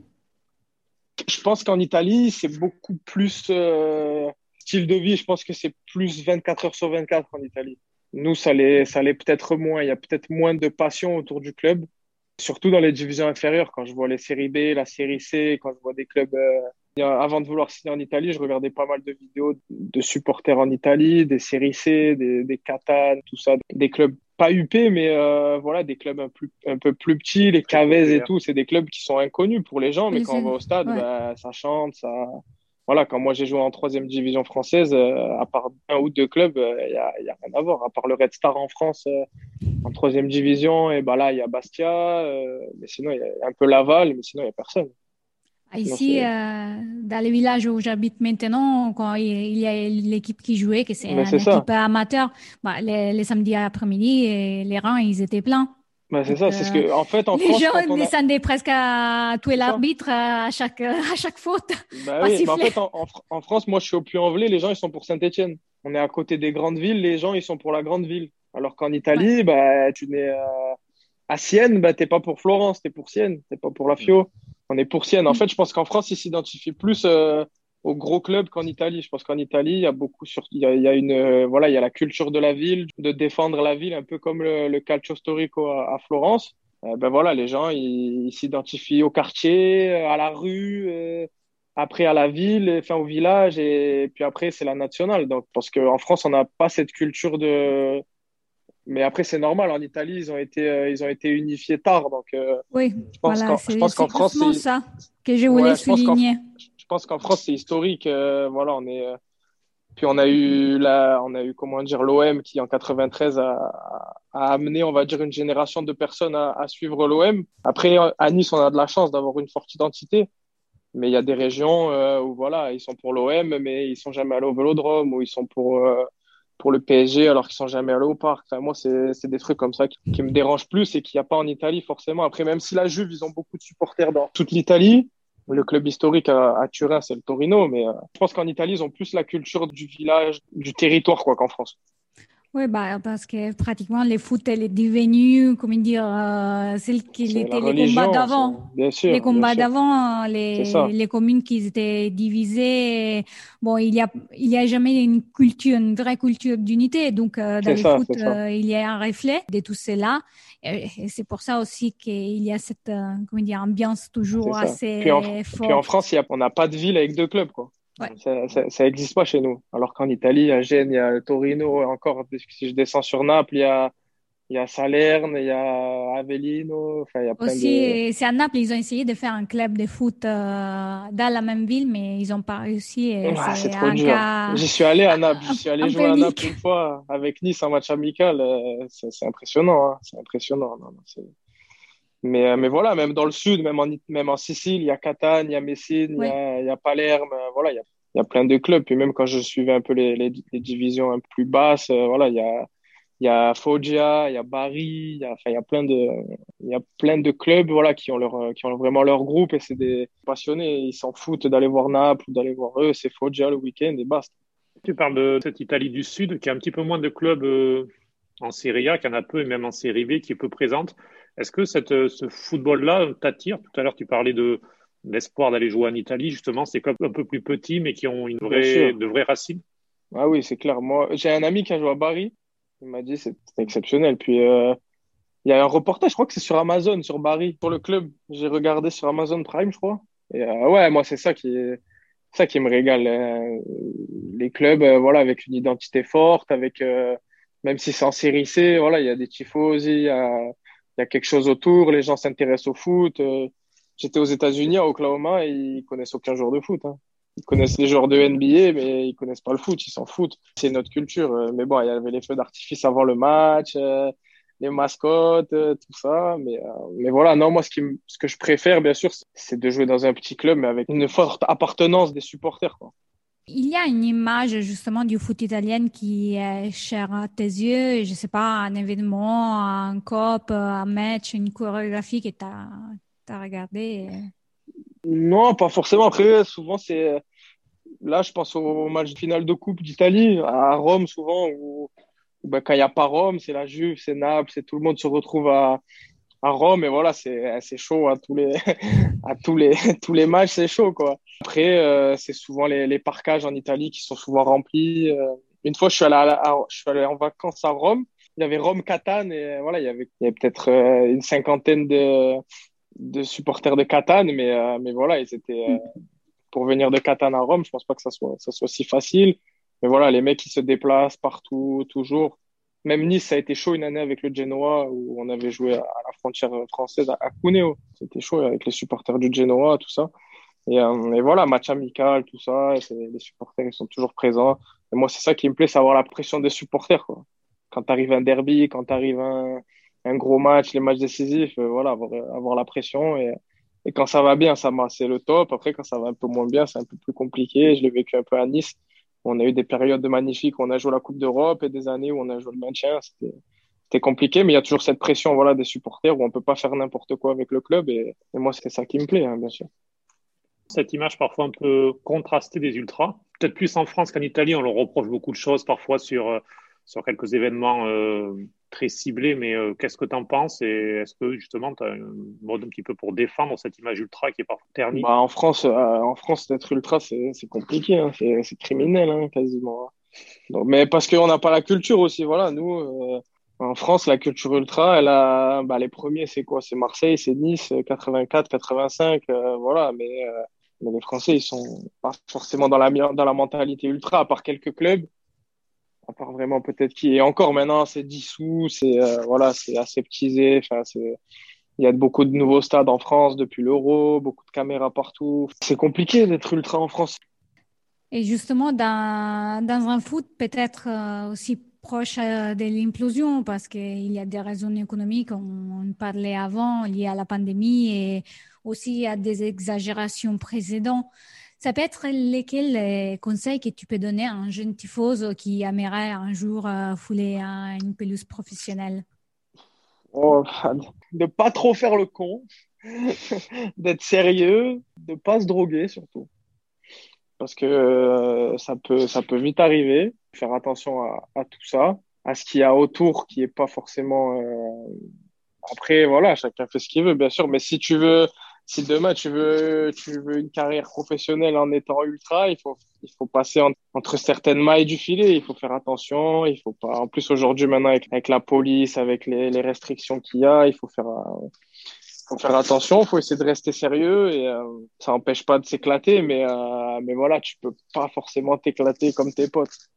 Je pense qu'en Italie, c'est beaucoup plus euh, style de vie. Je pense que c'est plus 24 heures sur 24 en Italie. Nous, ça l'est, ça peut-être moins. Il y a peut-être moins de passion autour du club, surtout dans les divisions inférieures. Quand je vois les séries B, la série C, quand je vois des clubs. Euh, avant de vouloir signer en Italie, je regardais pas mal de vidéos de supporters en Italie, des séries C, des, des tout ça, des clubs pas UP, mais euh, voilà, des clubs un, plus, un peu plus petits, les Cavez et tout, c'est des clubs qui sont inconnus pour les gens, mais quand on va au stade, bah, ça chante, ça. Voilà, quand moi j'ai joué en troisième division française, euh, à part un ou deux clubs, il euh, n'y a, rien à voir. À part le Red Star en France, en troisième division, et bah là il y a Bastia, mais sinon il y a un peu Laval, mais sinon il n'y a personne. Ici, euh, dans le village où j'habite maintenant, quand il y a l'équipe qui jouait, que c'est une équipe amateur, bah, les, samedis après-midi, les rangs, ils étaient pleins. Bah, c'est ça, c'est ce que, euh, en fait, en les France. Les gens descendaient presque à tuer l'arbitre à chaque, à chaque faute. Bah oui, mais en fait, en, France, moi, je suis au Puy-en-Velay, les gens, ils sont pour Saint-Etienne. On est à côté des grandes villes, les gens, ils sont pour la grande ville. Alors qu'en Italie, bah, tu n'es à Sienne, bah, t'es pas pour Florence, t'es pour Sienne, t'es pas pour la Fio on est pour Sienne. En fait, je pense qu'en France, ils s'identifient plus euh, aux gros clubs qu'en Italie. Je pense qu'en Italie, il y a beaucoup sur, il y a, une, euh, voilà, il y a la culture de la ville, de défendre la ville, un peu comme le, calcio storico à, Florence. Euh, ben voilà, les gens, ils s'identifient au quartier, à la rue, après à la ville, enfin au village, et puis après c'est la nationale. Donc, parce qu'en France, on n'a pas cette culture de mais après, c'est normal. En Italie, ils ont été, euh, ils ont été unifiés tard. Donc, euh, oui, je pense voilà, qu'en France, c'est ça que je voulais souligner. Je pense qu'en France, c'est historique. Euh, voilà, on est. Puis on a eu la, on a eu comment dire l'OM qui en 93 a, a, amené, on va dire, une génération de personnes à, à suivre l'OM. Après, à Nice, on a de la chance d'avoir une forte identité. Mais il y a des régions où voilà, ils sont pour l'OM, mais ils sont jamais allés au Vélodrome, ou ils sont pour pour le PSG alors qu'ils sont jamais allés au parc. moi, c'est des trucs comme ça qui, me dérangent plus et qu'il n'y a pas en Italie forcément. Après, même si la Juve, ils ont beaucoup de supporters dans toute l'Italie, le club historique à, Turin, c'est le Torino, mais euh, je pense qu'en Italie, ils ont plus la culture du village, du territoire quoi qu'en France. Oui, bah, parce que pratiquement le foot, elle est devenue, comment dire, euh, celle qui était les combats d'avant. Bien sûr. Les combats d'avant, les, les communes qui étaient divisées. Bon, il y a, il y a jamais une culture, une vraie culture d'unité. Donc, euh, dans le foot, euh, il y a un reflet de tout cela. Et, c'est pour ça aussi qu'il y a cette, euh, comment dire, ambiance toujours assez forte. Puis en France, il y a, on n'a pas de ville avec deux clubs, quoi. Ça n'existe pas chez nous. Alors qu'en Italie, à Gênes, il y a Torino, encore, si je descends sur Naples, il y a, il y a Salerne, il y a Avellino, enfin, il y a plein Aussi, c'est à Naples, ils ont essayé de faire un club de foot euh, dans la même ville, mais ils n'ont pas réussi. c'est trop dur. J'y suis allé à Naples, j'y suis allé jouer à Naples une fois avec Nice en match amical. Euh, c'est impressionnant, hein. c'est impressionnant. Non, non, mais, euh, mais voilà, même dans le sud, même en, même en Sicile, il y a Catane, il y a Messine, il, y a, il y a Palerme, euh, voilà, il y a, il y a plein de clubs. Puis même quand je suivais un peu les, les, les divisions un peu plus basses, euh, voilà, il y a, il y a Foggia, il y a Bari, il y a, enfin, il y a plein de, il y a plein de clubs, voilà, qui ont leur, qui ont vraiment leur groupe et c'est des passionnés. Ils s'en foutent d'aller voir Naples ou d'aller voir eux. C'est Foggia le week-end et basta. Tu parles de cette Italie du Sud qui a un petit peu moins de clubs euh, en Serie A, qui en a peu, et même en Série B, qui est peu présente. Est-ce que cette, euh, ce football-là t'attire? Tout à l'heure, tu parlais de l'espoir d'aller jouer en Italie. Justement, c'est clubs un peu plus petits, mais qui ont une vraie, de vraies racines. Ah oui, c'est clair. Moi, j'ai un ami qui a joué à Bari. Il m'a dit c'est exceptionnel. Puis euh, il y a un reportage, je crois que c'est sur Amazon, sur Bari, pour le club. J'ai regardé sur Amazon Prime, je crois. Et euh, ouais, moi c'est ça qui ça qui me régale. Les clubs, voilà, avec une identité forte, avec même si c'est en série C, voilà, il y a des tifosi, il y a, il y a quelque chose autour. Les gens s'intéressent au foot. J'étais aux États-Unis, à Oklahoma, et ils connaissent aucun joueur de foot. Hein. Ils connaissent les joueurs de NBA, mais ils connaissent pas le foot, ils s'en foutent. C'est notre culture. Euh, mais bon, il y avait les feux d'artifice avant le match, euh, les mascottes, euh, tout ça. Mais, voilà, non, moi, ce, que je préfère, bien sûr, c'est de jouer dans un petit club, mais avec une forte appartenance des supporters. Il y a une image justement du foot italien qui est chère à tes yeux, je sais pas, un événement, un cop, un match, une chorégraphie que tu as, as regardé. Non, pas forcément. Après, souvent, c'est. Là, je pense au match final de Coupe d'Italie, à Rome, souvent, où, ben, quand il n'y a pas Rome, c'est la Juve, c'est Naples, c'est tout le monde se retrouve à, à Rome. Et voilà, c'est chaud à tous les, à tous les, tous les matchs, c'est chaud, quoi. Après, euh, c'est souvent les, les parcages en Italie qui sont souvent remplis. Euh. Une fois, je suis allé, je suis allé en vacances à Rome. Il y avait Rome-Catane et voilà, il y avait, avait peut-être euh, une cinquantaine de, de supporters de Catane, mais, euh, mais voilà, ils étaient euh, pour venir de Catane à Rome. Je pense pas que ça soit, ça soit si facile. Mais voilà, les mecs, ils se déplacent partout, toujours. Même Nice, ça a été chaud une année avec le Genoa où on avait joué à la frontière française à Cuneo. C'était chaud avec les supporters du Genoa, tout ça. Et, euh, et voilà, match amical, tout ça. les supporters, ils sont toujours présents. Et moi, c'est ça qui me plaît, c'est avoir la pression des supporters. Quand tu arrives un derby, quand tu arrives un, gros match, les matchs décisifs, euh, voilà, avoir, la pression. Et, quand ça va bien, ça c'est le top. Après, quand ça va un peu moins bien, c'est un peu plus compliqué. Je l'ai vécu un peu à Nice. On a eu des périodes magnifiques où on a joué la Coupe d'Europe et des années où on a joué le maintien. C'était compliqué, mais il y a toujours cette pression voilà, des supporters où on peut pas faire n'importe quoi avec le club. Et, et moi, c'est ça qui me plaît, hein, bien sûr. Cette image parfois un peu contrastée des ultras, peut-être plus en France qu'en Italie, on leur reproche beaucoup de choses parfois sur, euh, sur quelques événements euh, très ciblé, mais euh, qu'est-ce que tu en penses et est-ce que justement tu as un mode un petit peu pour défendre cette image ultra qui est parfois ternie? Bah, En France, euh, France d'être ultra, c'est compliqué, hein. c'est criminel hein, quasiment. Mais parce qu'on n'a pas la culture aussi, voilà, nous, en France, la culture ultra, elle a, bah, les premiers, c'est quoi? C'est Marseille, c'est Nice, 84, 85, voilà, mais, mais les Français, ils sont pas forcément dans la, dans la mentalité ultra, à part quelques clubs. À part vraiment peut-être qui est encore maintenant c'est dissous c'est euh, voilà c'est aseptisé enfin c'est il y a beaucoup de nouveaux stades en France depuis l'euro beaucoup de caméras partout. C'est compliqué d'être ultra en France. Et justement dans, dans un foot peut-être euh, aussi proche euh, de l'implosion parce qu'il y a des raisons économiques on, parlait avant liées à la pandémie et aussi à des exagérations précédentes ça peut être lesquels conseils que tu peux donner à un jeune tifose qui aimerait un jour euh, fouler une pelouse professionnelle? Oh, De pas trop faire le con, d'être sérieux, de pas se droguer surtout. Parce que euh, ça, peut, ça peut vite arriver. Faire attention à, tout ça, à ce qu'il y a autour qui est pas forcément. Euh, après, voilà, chacun fait ce qu'il veut, bien sûr. Mais si tu veux si demain tu veux, tu veux une carrière professionnelle en étant ultra, il faut, il faut passer entre certaines mailles du filet. Il faut faire attention. Il faut pas. En plus aujourd'hui maintenant avec, avec la police, avec les, les restrictions qu'il y a, il faut faire, euh, faut faire attention. Il faut essayer de rester sérieux et euh, ça n'empêche pas de s'éclater, mais euh, mais voilà, tu peux pas forcément t'éclater comme tes potes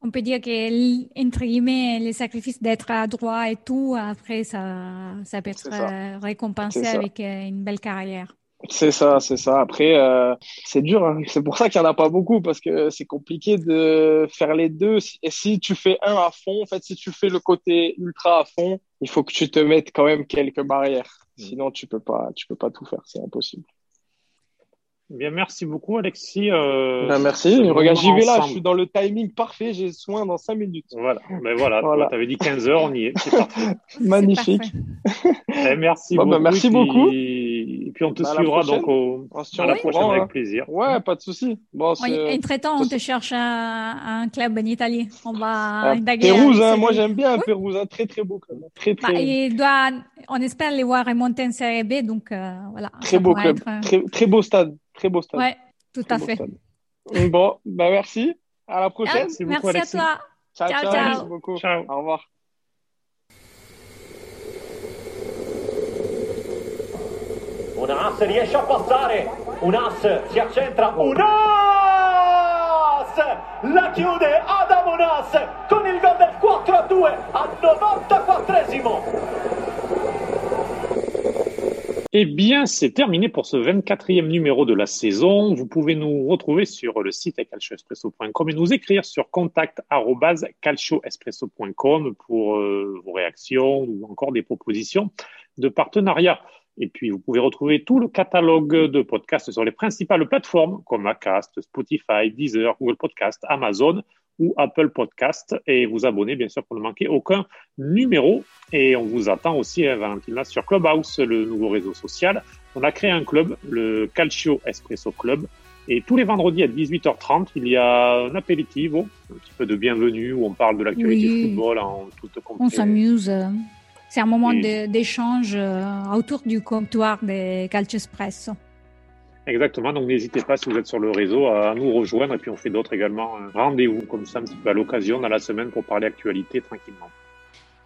on peut dire que, entre guillemets, les sacrifices d'être à droit et tout, après, ça, ça peut être euh, récompensé avec euh, une belle carrière. C'est ça, c'est ça. Après, euh, c'est dur. Hein. C'est pour ça qu'il n'y en a pas beaucoup parce que c'est compliqué de faire les deux. Et si tu fais un à fond, en fait, si tu fais le côté ultra à fond, il faut que tu te mettes quand même quelques barrières. Mmh. Sinon, tu peux pas, tu peux pas tout faire. C'est impossible. Bien, merci beaucoup, Alexis. Euh, ben, merci. Regarde, j'y vais là. Je suis dans le timing parfait. J'ai soin dans 5 minutes. Voilà. Ben voilà. voilà. Tu avais dit 15 heures. On y est. C'est parfait. Magnifique. Eh, merci ben, beaucoup. merci beaucoup. puis, puis on te suivra donc au, à la prochaine avec hein. plaisir. Ouais, pas de souci. Bon, entre-temps, on te cherche un, un, club en Italie. On va ah, Pérouse, hein, moi j'aime bien oui. Pérouse, un très très beau club. Très, très... Bah, il doit, on espère les voir remonter en Série B, donc euh, voilà. Très beau club, être... très, très beau stade, très beau stade. Ouais, tout très à fait. Stade. Bon, bah merci. À la prochaine. Ah, merci, beaucoup, à toi. Ciao, ciao. ciao. Merci beaucoup. Ciao. Au revoir. Un as riesce a passare, un as si accentra, un as! La chiude Adam Unas con il gol del 4 a 2 al 94esimo. Eh bien, c'est terminé pour ce 24e numéro de la saison. Vous pouvez nous retrouver sur le site calcioespresso.com et nous écrire sur contact@calcioespresso.com pour euh, vos réactions ou encore des propositions de partenariat. Et puis, vous pouvez retrouver tout le catalogue de podcasts sur les principales plateformes comme Acast, Spotify, Deezer, Google Podcast, Amazon ou Apple Podcast et vous abonner, bien sûr, pour ne manquer aucun numéro. Et on vous attend aussi, hein, Valentina, sur Clubhouse, le nouveau réseau social. On a créé un club, le Calcio Espresso Club. Et tous les vendredis à 18h30, il y a un apéritivo, un petit peu de bienvenue où on parle de l'actualité oui. football en toute. On s'amuse. C'est un moment d'échange euh, autour du comptoir des Calcio Espresso. Exactement, donc n'hésitez pas si vous êtes sur le réseau à nous rejoindre et puis on fait d'autres également. Rendez-vous comme ça un petit peu à l'occasion dans la semaine pour parler actualité tranquillement.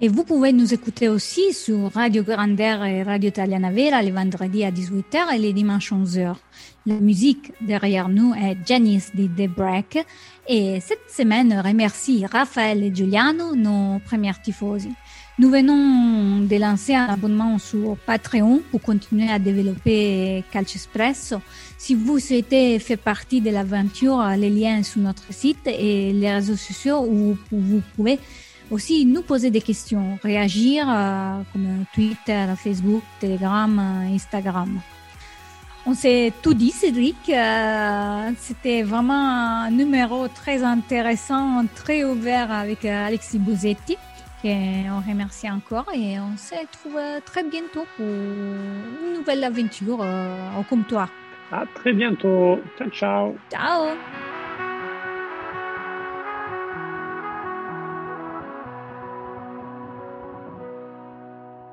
Et vous pouvez nous écouter aussi sur Radio Grandeur et Radio Italiana Vera les vendredis à 18h et les dimanches 11h. La musique derrière nous est Janice de The Break et cette semaine remercie Raphaël et Giuliano, nos premiers tifosi. Nous venons de lancer un abonnement sur Patreon pour continuer à développer Calcio Espresso. Si vous souhaitez faire partie de l'aventure, les liens sont sur notre site et les réseaux sociaux où vous pouvez aussi nous poser des questions, réagir euh, comme Twitter, Facebook, Telegram, Instagram. On s'est tout dit, Cédric. Euh, C'était vraiment un numéro très intéressant, très ouvert avec euh, Alexis Bouzetti on remercie encore et on se retrouve très bientôt pour une nouvelle aventure euh, au comptoir. À très bientôt. Ciao, ciao. Ciao.